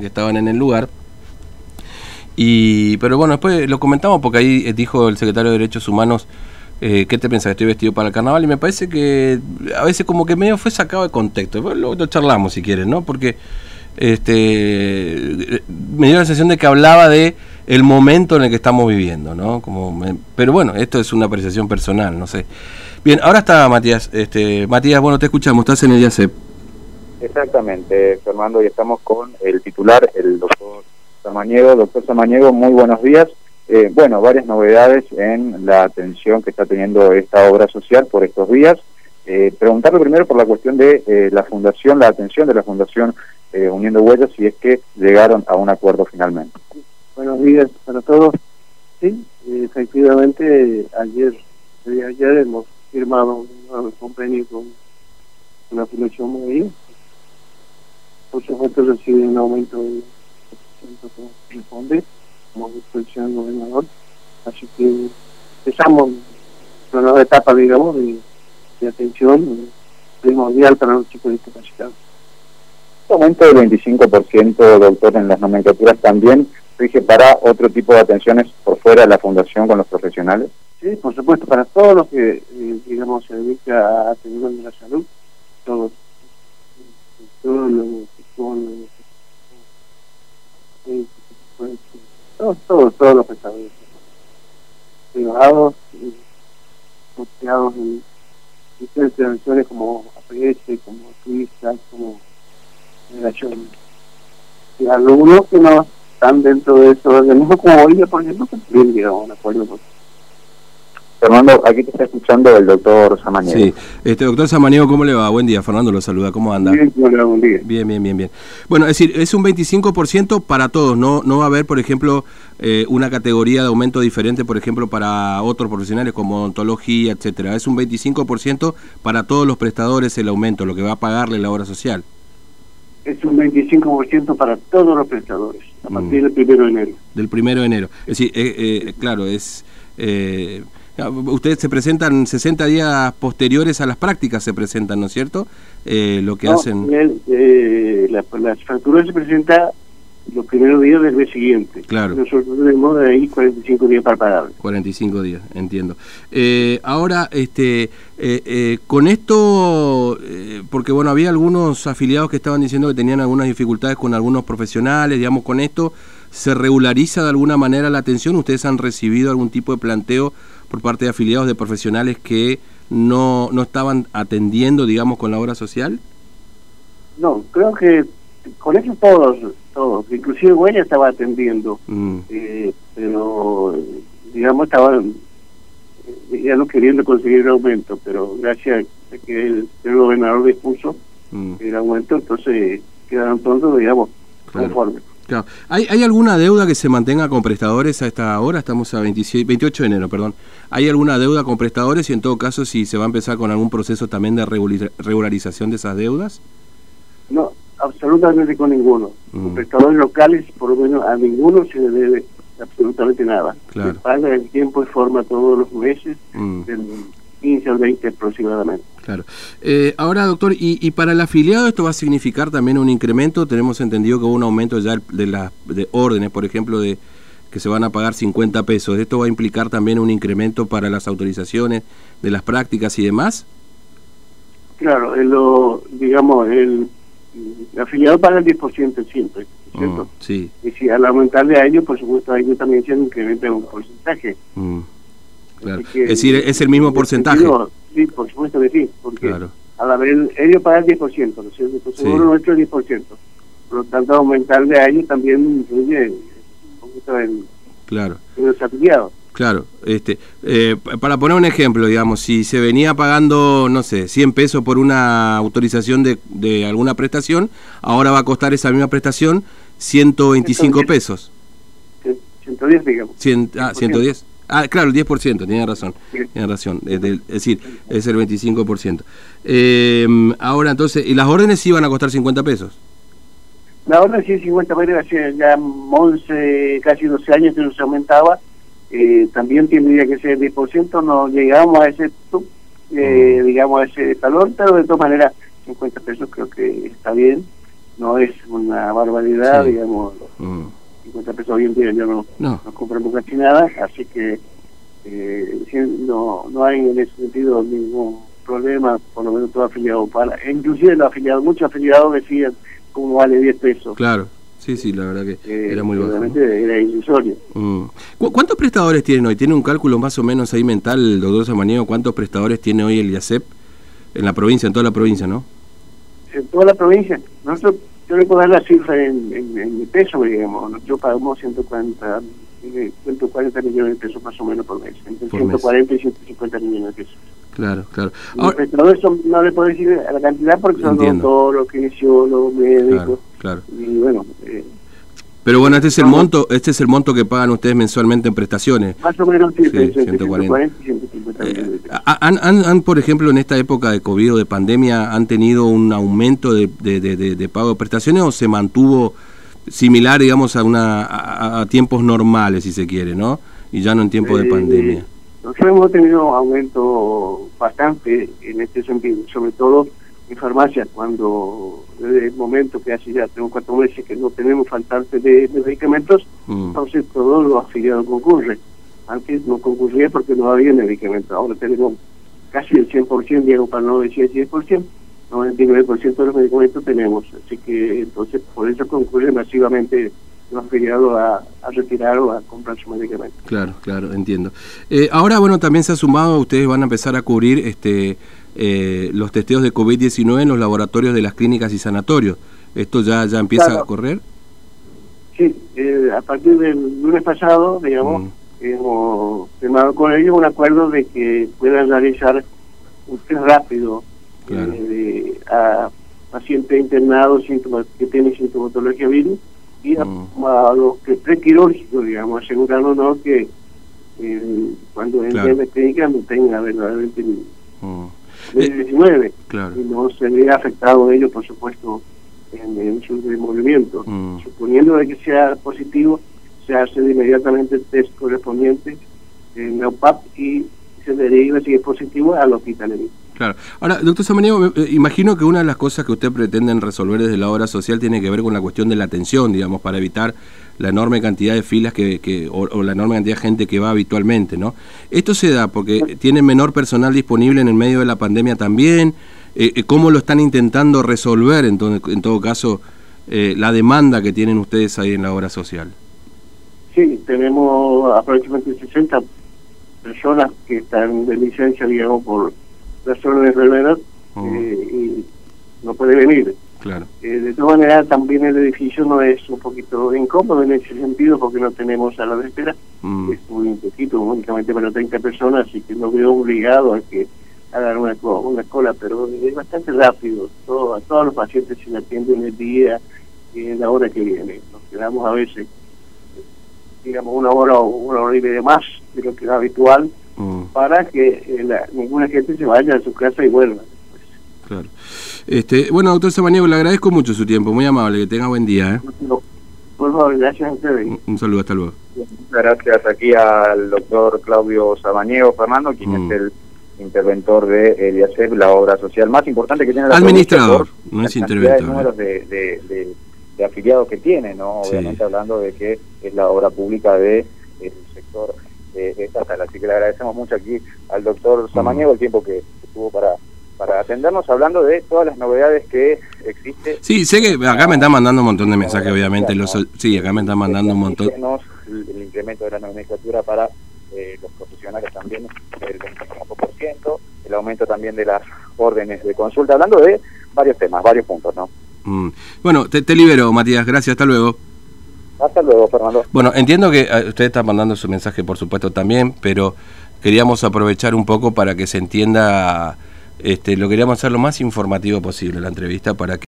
que estaban en el lugar. Y, pero bueno, después lo comentamos porque ahí eh, dijo el secretario de Derechos Humanos, eh, ¿qué te pensás estoy vestido para el carnaval? Y me parece que a veces como que medio fue sacado de contexto. Luego lo charlamos si quieren, ¿no? Porque este me dio la sensación de que hablaba de el momento en el que estamos viviendo, ¿no? Como pero bueno, esto es una apreciación personal, no sé. Bien, ahora está Matías. Este, Matías, bueno, te escuchamos, estás en el IACEP. Exactamente, Fernando, y estamos con el titular, el doctor Samaniego. Doctor Samaniego, muy buenos días. Eh, bueno, varias novedades en la atención que está teniendo esta obra social por estos días. Eh, preguntarle primero por la cuestión de eh, la fundación, la atención de la fundación eh, Uniendo Huellas, si es que llegaron a un acuerdo finalmente. Buenos días para todos. Sí, efectivamente, ayer, ayer hemos firmado un convenio con una fundación muy Por supuesto, recibe un aumento de como corresponde, como disposición del gobernador. Así que empezamos una nueva etapa, digamos, de, de atención primordial para los chicos discapacitados. Aumento del 25%, doctor, en las nomenclaturas también rige para otro tipo de atenciones por fuera de la fundación con los profesionales. Sí, por supuesto, para todo lo que, eh, digamos, se dedica a atención de la salud, todo, todo lo que son todos, todos, los prestadores privados, costeados en diferentes organizaciones como APS, como Suiza, como Generación. Y algunos que no están dentro de eso organismos como hoy, por ejemplo, que también llegamos a un acuerdo con Fernando, aquí te está escuchando el doctor Samaniego. Sí, este doctor Samaniego, ¿cómo le va? Buen día, Fernando lo saluda, ¿cómo anda? Bien, buen día. Bien, bien, bien, bien. Bueno, es decir, es un 25% para todos, no no va a haber, por ejemplo, eh, una categoría de aumento diferente, por ejemplo, para otros profesionales como odontología, etcétera. Es un 25% para todos los prestadores el aumento, lo que va a pagarle la obra social. Es un 25% para todos los prestadores, a partir del primero de enero. Del primero de enero. Es decir, eh, eh, claro, es... Eh, Ustedes se presentan 60 días posteriores a las prácticas, se presentan, ¿no es cierto? Eh, lo que hacen... eh, la, la, factura se presenta los primeros días del mes siguiente. Claro. Nosotros tenemos de ahí 45 días para pagar. 45 días, entiendo. Eh, ahora, este, eh, eh, con esto, eh, porque bueno, había algunos afiliados que estaban diciendo que tenían algunas dificultades con algunos profesionales, digamos, con esto, ¿se regulariza de alguna manera la atención? ¿Ustedes han recibido algún tipo de planteo por parte de afiliados de profesionales que no, no estaban atendiendo, digamos, con la obra social? No, creo que con eso todos, todos, inclusive Huella estaba atendiendo, Mm, eh, pero digamos estaban eh, ya no queriendo conseguir el aumento, pero gracias a que el, el gobernador dispuso mm, el aumento, entonces quedaron todos, digamos, Claro. conformes. Claro. ¿Hay, ¿Hay alguna deuda que se mantenga con prestadores a esta hora? Estamos a 27, 28 de enero, perdón. ¿Hay alguna deuda con prestadores y en todo caso si se va a empezar con algún proceso también de regular- regularización de esas deudas? No, absolutamente con ninguno. Mm. Con prestadores locales, por lo menos a ninguno se le debe absolutamente nada. Claro. Se paga en tiempo y forma todos los meses, Mm. del 15 al 20 aproximadamente. Claro. Eh, ahora, doctor, y, y para el afiliado esto va a significar también un incremento? Tenemos entendido que hubo un aumento ya de las de órdenes, por ejemplo, de que se van a pagar 50 pesos. ¿Esto va a implicar también un incremento para las autorizaciones de las prácticas y demás? Claro, el, lo, digamos, el, el afiliado paga el 10% siempre, ¿cierto? Mm, sí. Y si al aumentarle a ellos, por supuesto, a ellos también se incrementa un porcentaje. mm, claro. Que, Es decir, es el mismo en porcentaje. sentido, Sí, por supuesto que sí, porque Claro. al haber ellos pagan el 10%, ¿no es cierto? Entonces, Sí. seguro nuestro es 10%. Por lo tanto, aumentarle a ellos también influye un poquito en, Claro. en los afiliados. Claro, este, eh, pa- para poner un ejemplo, digamos, si se venía pagando, no sé, 100 pesos por una autorización de, de alguna prestación, ahora va a costar esa misma prestación 125 110. pesos. 110, digamos. 100, ah, 110. Ah, claro, el 10%, tiene razón. Sí. Tiene razón. Es, del- es decir, es el 25%. Eh, ahora, entonces, ¿y las órdenes sí van a costar 50 pesos? La orden 150 meses hace ya 11, casi 12 años que no se aumentaba. Eh, también tendría que ser 10%, no llegamos a ese, eh, digamos, a ese talón, pero de todas maneras 50 pesos creo que está bien. no es una barbaridad, digamos, 50 pesos hoy en día ya no, no. no compramos casi nada, así que eh, no, no hay en ese sentido ningún problema, por lo menos todo afiliado para, inclusive los afiliados, muchos afiliados decían cómo vale 10 pesos. Claro. Sí, sí, la verdad que eh, era muy bajo. era ilusorio. Mm. ¿Cuántos prestadores tienen hoy? ¿Tiene un cálculo más o menos ahí mental el doctor Samaniego? ¿Cuántos prestadores tiene hoy el IACEP en la provincia, en toda la provincia, no? En toda la provincia. Nosotros, yo le puedo dar la cifra en, en, en peso, digamos. Nosotros pagamos 140, 140 millones de pesos más o menos por mes. Entre 140 y 150 millones de pesos. Claro, claro. Ahora, todo eso no le puedo decir a la cantidad porque son los kinesiólogos, médicos. Claro, claro. Y bueno. Eh, pero bueno, este es el monto, este es el monto que pagan ustedes mensualmente en prestaciones. Más o menos sí, sí 140. y 150 eh, han, han, han, por ejemplo, en esta época de COVID o de pandemia, han tenido un aumento de, de, de, de pago de prestaciones o se mantuvo similar, digamos, a una a, tiempos normales, si se quiere, ¿no? Y ya no en tiempos de pandemia. Nosotros hemos tenido aumento bastante en este sentido, sobre todo en farmacias, cuando desde el momento que hace ya tengo cuatro meses que no tenemos faltante de, medicamentos, mm. entonces todos los afiliados concurren. Antes no concurría porque no había medicamentos, ahora tenemos casi el 100%, digo para no decir el 100%, 99% de los medicamentos tenemos, así que entonces por eso concurren masivamente los afiliados a, a, retirar o a comprar su medicamento. Claro, claro, entiendo. Eh, ahora, bueno, también se ha sumado, ustedes van a empezar a cubrir este eh, los testeos de COVID-19 en los laboratorios de las clínicas y sanatorios. ¿Esto ya, ya empieza a correr? Sí, eh, a partir del lunes pasado, digamos, mm. hemos firmado con ellos un acuerdo de que puedan realizar un test rápido eh, a pacientes internados que tienen sintomatología virus y a, mm. los que prequirúrgicos, digamos, asegurándonos que eh, cuando claro. en la clínica no tenga verdaderamente mm. 19 y no se vea afectado ellos, por supuesto, en, en su movimiento. Mm. Suponiendo de que sea positivo, se hace de inmediatamente el test correspondiente en la UPAP y se deriva, si es positivo, al hospital. Claro. Ahora, doctor Samaniego, eh, imagino que una de las cosas que usted pretenden resolver desde la obra social tiene que ver con la cuestión de la atención, digamos, para evitar la enorme cantidad de filas que, o, la enorme cantidad de gente que va habitualmente, ¿no? Esto se da porque tienen menor personal disponible en el medio de la pandemia también. Eh, eh ¿Cómo lo están intentando resolver, en, en todo caso, eh, la demanda que tienen ustedes ahí en la obra social? Sí, tenemos aproximadamente 60 personas que están de licencia, digamos, por razones de enfermedad eh, y no puede venir. Claro. Eh, de todas maneras, también el edificio no es un poquito incómodo en ese sentido porque no tenemos sala de espera. Es muy poquito, únicamente para 30 personas, así que no veo obligado a que hagan una, una cola, pero es bastante rápido. Todo, a todos los pacientes se atienden el día y en la hora que viene. Nos quedamos a veces, digamos, una hora o una hora y media más de lo que es habitual. Para que eh, ninguna gente se vaya a su casa y vuelva. Claro. Este, bueno, doctor Samaniego, le agradezco mucho su tiempo, muy amable, que tenga buen día. ¿eh? Por favor, gracias a ustedes. Un, saludo, hasta luego. Muchas gracias aquí al doctor Claudio Samaniego Fernando, quien es mm. el interventor de ELIACEP, la obra social más importante que tiene la Administrador, no es interventor. ¿eh? números de, de, de, afiliados que tiene, ¿no? Obviamente hablando de que es la obra pública del de, sector estatal. Así que le agradecemos mucho aquí al doctor Samaniego el tiempo que tuvo para para atendernos hablando de todas las novedades que existen. Sí, sé que acá me están mandando un montón de mensajes, obviamente. Los, sí, acá me están mandando un montón. El, incremento de la nomenclatura para eh, los profesionales también del 25%, el aumento también de las órdenes de consulta, hablando de varios temas, varios puntos, ¿no? Mm. Bueno, te, te libero, Matías, gracias, hasta luego. Hasta luego, Fernando. Bueno, entiendo que eh, usted está mandando su mensaje, por supuesto, también, pero queríamos aprovechar un poco para que se entienda este, lo queríamos hacer lo más informativo posible la entrevista para que